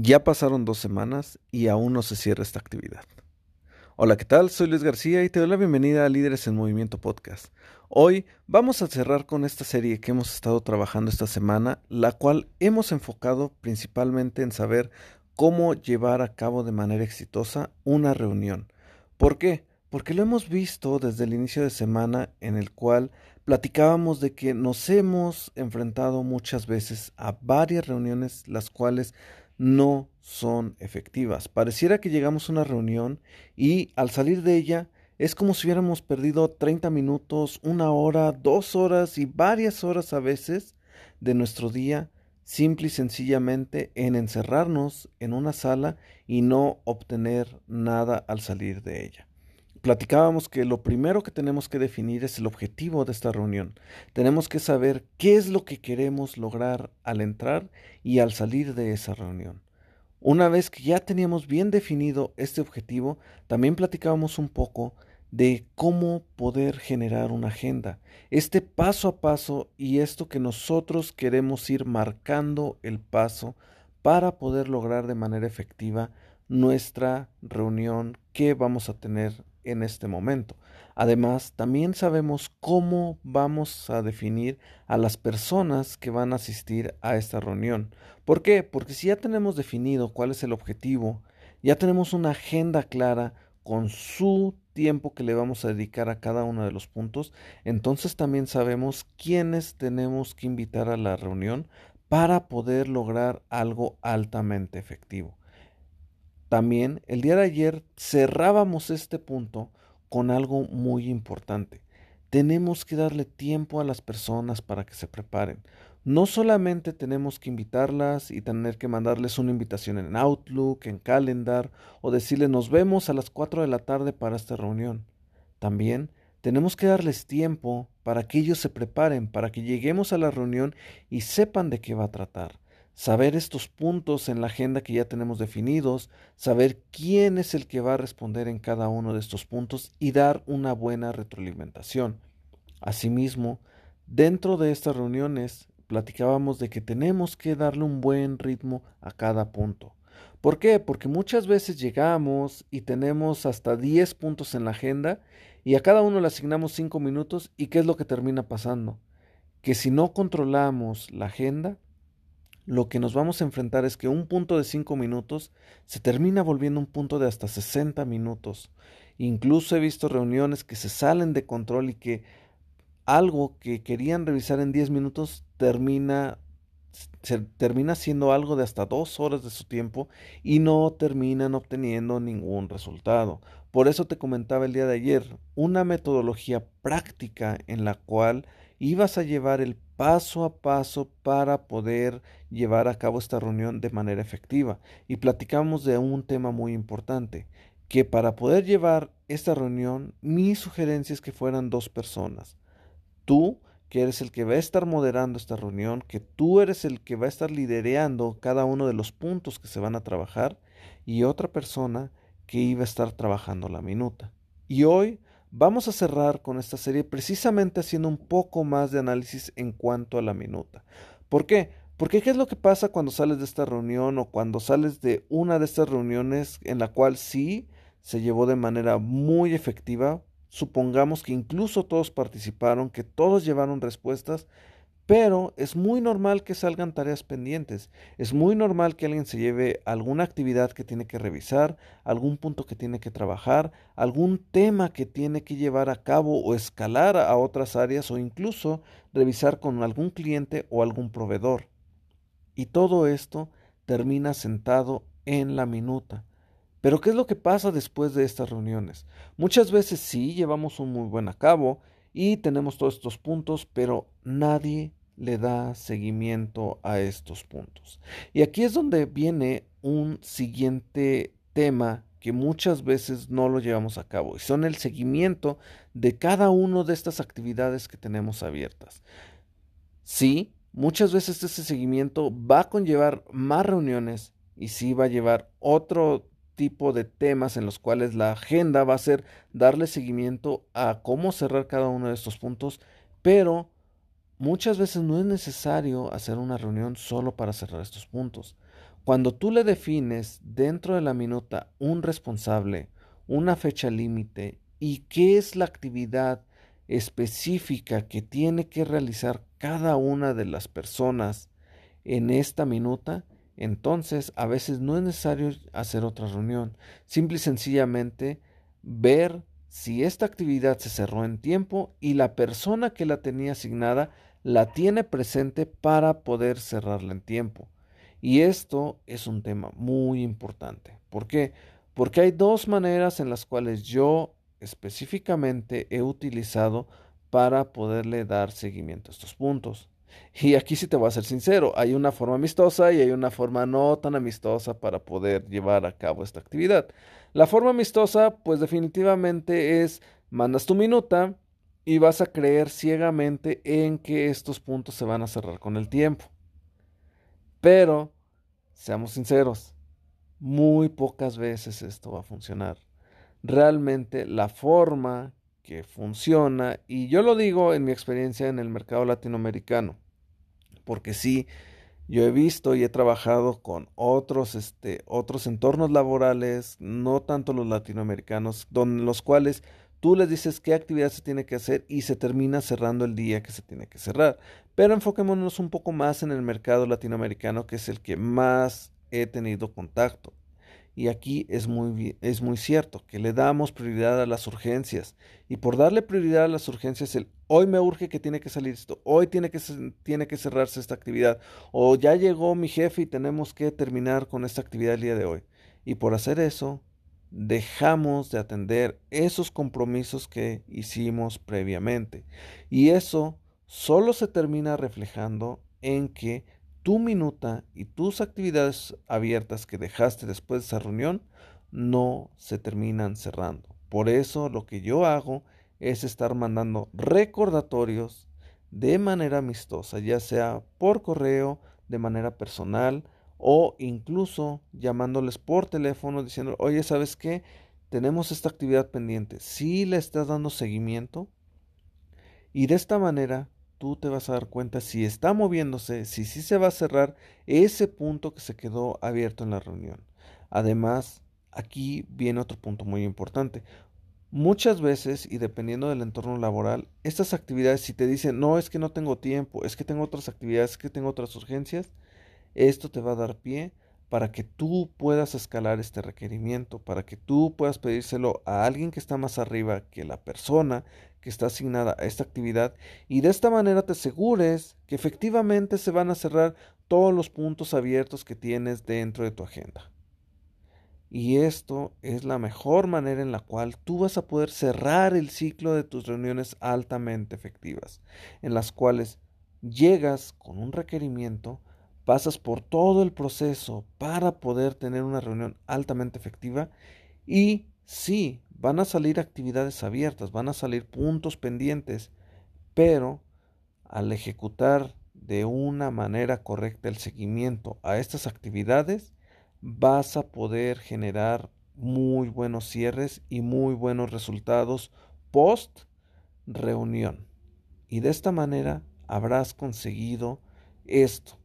Ya pasaron dos semanas y aún no se cierra esta actividad. Hola, ¿qué tal? Soy Luis García y te doy la bienvenida a Líderes en Movimiento Podcast. Hoy vamos a cerrar con esta serie que hemos estado trabajando esta semana, la cual hemos enfocado principalmente en saber cómo llevar a cabo de manera exitosa una reunión. ¿Por qué? Porque lo hemos visto desde el inicio de semana en el cual platicábamos de que nos hemos enfrentado muchas veces a varias reuniones las cuales no son efectivas. Pareciera que llegamos a una reunión y al salir de ella es como si hubiéramos perdido 30 minutos, una hora, dos horas y varias horas a veces de nuestro día simple y sencillamente en encerrarnos en una sala y no obtener nada al salir de ella. Platicábamos que lo primero que tenemos que definir es el objetivo de esta reunión. Tenemos que saber qué es lo que queremos lograr al entrar y al salir de esa reunión. Una vez que ya teníamos bien definido este objetivo, también platicábamos un poco de cómo poder generar una agenda. Este paso a paso y esto que nosotros queremos ir marcando el paso para poder lograr de manera efectiva nuestra reunión que vamos a tener en este momento. Además, también sabemos cómo vamos a definir a las personas que van a asistir a esta reunión. ¿Por qué? Porque si ya tenemos definido cuál es el objetivo, ya tenemos una agenda clara con su tiempo que le vamos a dedicar a cada uno de los puntos, entonces también sabemos quiénes tenemos que invitar a la reunión para poder lograr algo altamente efectivo. También el día de ayer cerrábamos este punto con algo muy importante. Tenemos que darle tiempo a las personas para que se preparen. No solamente tenemos que invitarlas y tener que mandarles una invitación en Outlook, en Calendar o decirles nos vemos a las 4 de la tarde para esta reunión. También tenemos que darles tiempo para que ellos se preparen, para que lleguemos a la reunión y sepan de qué va a tratar saber estos puntos en la agenda que ya tenemos definidos, saber quién es el que va a responder en cada uno de estos puntos y dar una buena retroalimentación. Asimismo, dentro de estas reuniones platicábamos de que tenemos que darle un buen ritmo a cada punto. ¿Por qué? Porque muchas veces llegamos y tenemos hasta 10 puntos en la agenda y a cada uno le asignamos 5 minutos y ¿qué es lo que termina pasando? Que si no controlamos la agenda, lo que nos vamos a enfrentar es que un punto de 5 minutos se termina volviendo un punto de hasta 60 minutos. Incluso he visto reuniones que se salen de control y que algo que querían revisar en 10 minutos termina, se, termina siendo algo de hasta dos horas de su tiempo y no terminan obteniendo ningún resultado. Por eso te comentaba el día de ayer, una metodología práctica en la cual ibas a llevar el paso a paso para poder llevar a cabo esta reunión de manera efectiva. Y platicamos de un tema muy importante, que para poder llevar esta reunión, mi sugerencia es que fueran dos personas. Tú, que eres el que va a estar moderando esta reunión, que tú eres el que va a estar liderando cada uno de los puntos que se van a trabajar, y otra persona que iba a estar trabajando la minuta. Y hoy Vamos a cerrar con esta serie precisamente haciendo un poco más de análisis en cuanto a la minuta. ¿Por qué? Porque ¿qué es lo que pasa cuando sales de esta reunión o cuando sales de una de estas reuniones en la cual sí se llevó de manera muy efectiva? Supongamos que incluso todos participaron, que todos llevaron respuestas, pero es muy normal que salgan tareas pendientes. Es muy normal que alguien se lleve alguna actividad que tiene que revisar, algún punto que tiene que trabajar, algún tema que tiene que llevar a cabo o escalar a otras áreas o incluso revisar con algún cliente o algún proveedor. Y todo esto termina sentado en la minuta. Pero ¿qué es lo que pasa después de estas reuniones? Muchas veces sí llevamos un muy buen a cabo y tenemos todos estos puntos, pero nadie le da seguimiento a estos puntos. Y aquí es donde viene un siguiente tema que muchas veces no lo llevamos a cabo y son el seguimiento de cada una de estas actividades que tenemos abiertas. Sí, muchas veces ese seguimiento va a conllevar más reuniones y sí va a llevar otro tipo de temas en los cuales la agenda va a ser darle seguimiento a cómo cerrar cada uno de estos puntos, pero muchas veces no es necesario hacer una reunión solo para cerrar estos puntos. Cuando tú le defines dentro de la minuta un responsable, una fecha límite y qué es la actividad específica que tiene que realizar cada una de las personas en esta minuta, entonces a veces no es necesario hacer otra reunión. Simple y sencillamente ver si esta actividad se cerró en tiempo y la persona que la tenía asignada la tiene presente para poder cerrarla en tiempo. Y esto es un tema muy importante. ¿Por qué? Porque hay dos maneras en las cuales yo específicamente he utilizado para poderle dar seguimiento a estos puntos. Y aquí sí te voy a ser sincero, hay una forma amistosa y hay una forma no tan amistosa para poder llevar a cabo esta actividad. La forma amistosa, pues definitivamente es, mandas tu minuta y vas a creer ciegamente en que estos puntos se van a cerrar con el tiempo. Pero, seamos sinceros, muy pocas veces esto va a funcionar. Realmente la forma que funciona, y yo lo digo en mi experiencia en el mercado latinoamericano, porque sí, yo he visto y he trabajado con otros, este, otros entornos laborales, no tanto los latinoamericanos, donde los cuales tú les dices qué actividad se tiene que hacer y se termina cerrando el día que se tiene que cerrar. Pero enfoquémonos un poco más en el mercado latinoamericano, que es el que más he tenido contacto. Y aquí es muy, es muy cierto que le damos prioridad a las urgencias. Y por darle prioridad a las urgencias, el hoy me urge que tiene que salir esto, hoy tiene que, tiene que cerrarse esta actividad, o ya llegó mi jefe y tenemos que terminar con esta actividad el día de hoy. Y por hacer eso, dejamos de atender esos compromisos que hicimos previamente. Y eso solo se termina reflejando en que tu minuta y tus actividades abiertas que dejaste después de esa reunión no se terminan cerrando. Por eso lo que yo hago es estar mandando recordatorios de manera amistosa, ya sea por correo, de manera personal o incluso llamándoles por teléfono diciendo, oye, ¿sabes qué? Tenemos esta actividad pendiente. Si le estás dando seguimiento y de esta manera tú te vas a dar cuenta si está moviéndose, si sí se va a cerrar ese punto que se quedó abierto en la reunión. Además, aquí viene otro punto muy importante. Muchas veces, y dependiendo del entorno laboral, estas actividades, si te dicen, no, es que no tengo tiempo, es que tengo otras actividades, es que tengo otras urgencias, esto te va a dar pie para que tú puedas escalar este requerimiento, para que tú puedas pedírselo a alguien que está más arriba que la persona que está asignada a esta actividad y de esta manera te asegures que efectivamente se van a cerrar todos los puntos abiertos que tienes dentro de tu agenda. Y esto es la mejor manera en la cual tú vas a poder cerrar el ciclo de tus reuniones altamente efectivas, en las cuales llegas con un requerimiento, pasas por todo el proceso para poder tener una reunión altamente efectiva y sí, van a salir actividades abiertas, van a salir puntos pendientes, pero al ejecutar de una manera correcta el seguimiento a estas actividades, vas a poder generar muy buenos cierres y muy buenos resultados post reunión. Y de esta manera habrás conseguido esto,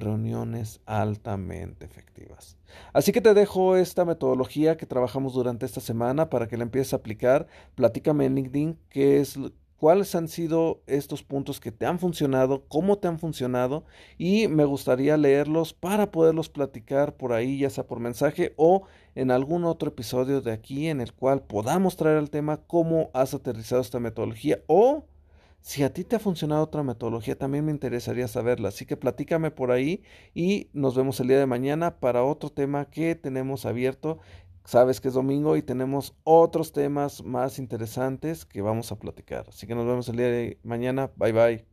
reuniones altamente efectivas. Así que te dejo esta metodología que trabajamos durante esta semana para que la empieces a aplicar. Platícame en LinkedIn qué es cuáles han sido estos puntos que te han funcionado, cómo te han funcionado y me gustaría leerlos para poderlos platicar por ahí, ya sea por mensaje o en algún otro episodio de aquí en el cual podamos traer el tema cómo has aterrizado esta metodología o si a ti te ha funcionado otra metodología, también me interesaría saberla. Así que platícame por ahí y nos vemos el día de mañana para otro tema que tenemos abierto sabes que es domingo y tenemos otros temas más interesantes que vamos a platicar. Así que nos vemos el día de mañana. Bye bye.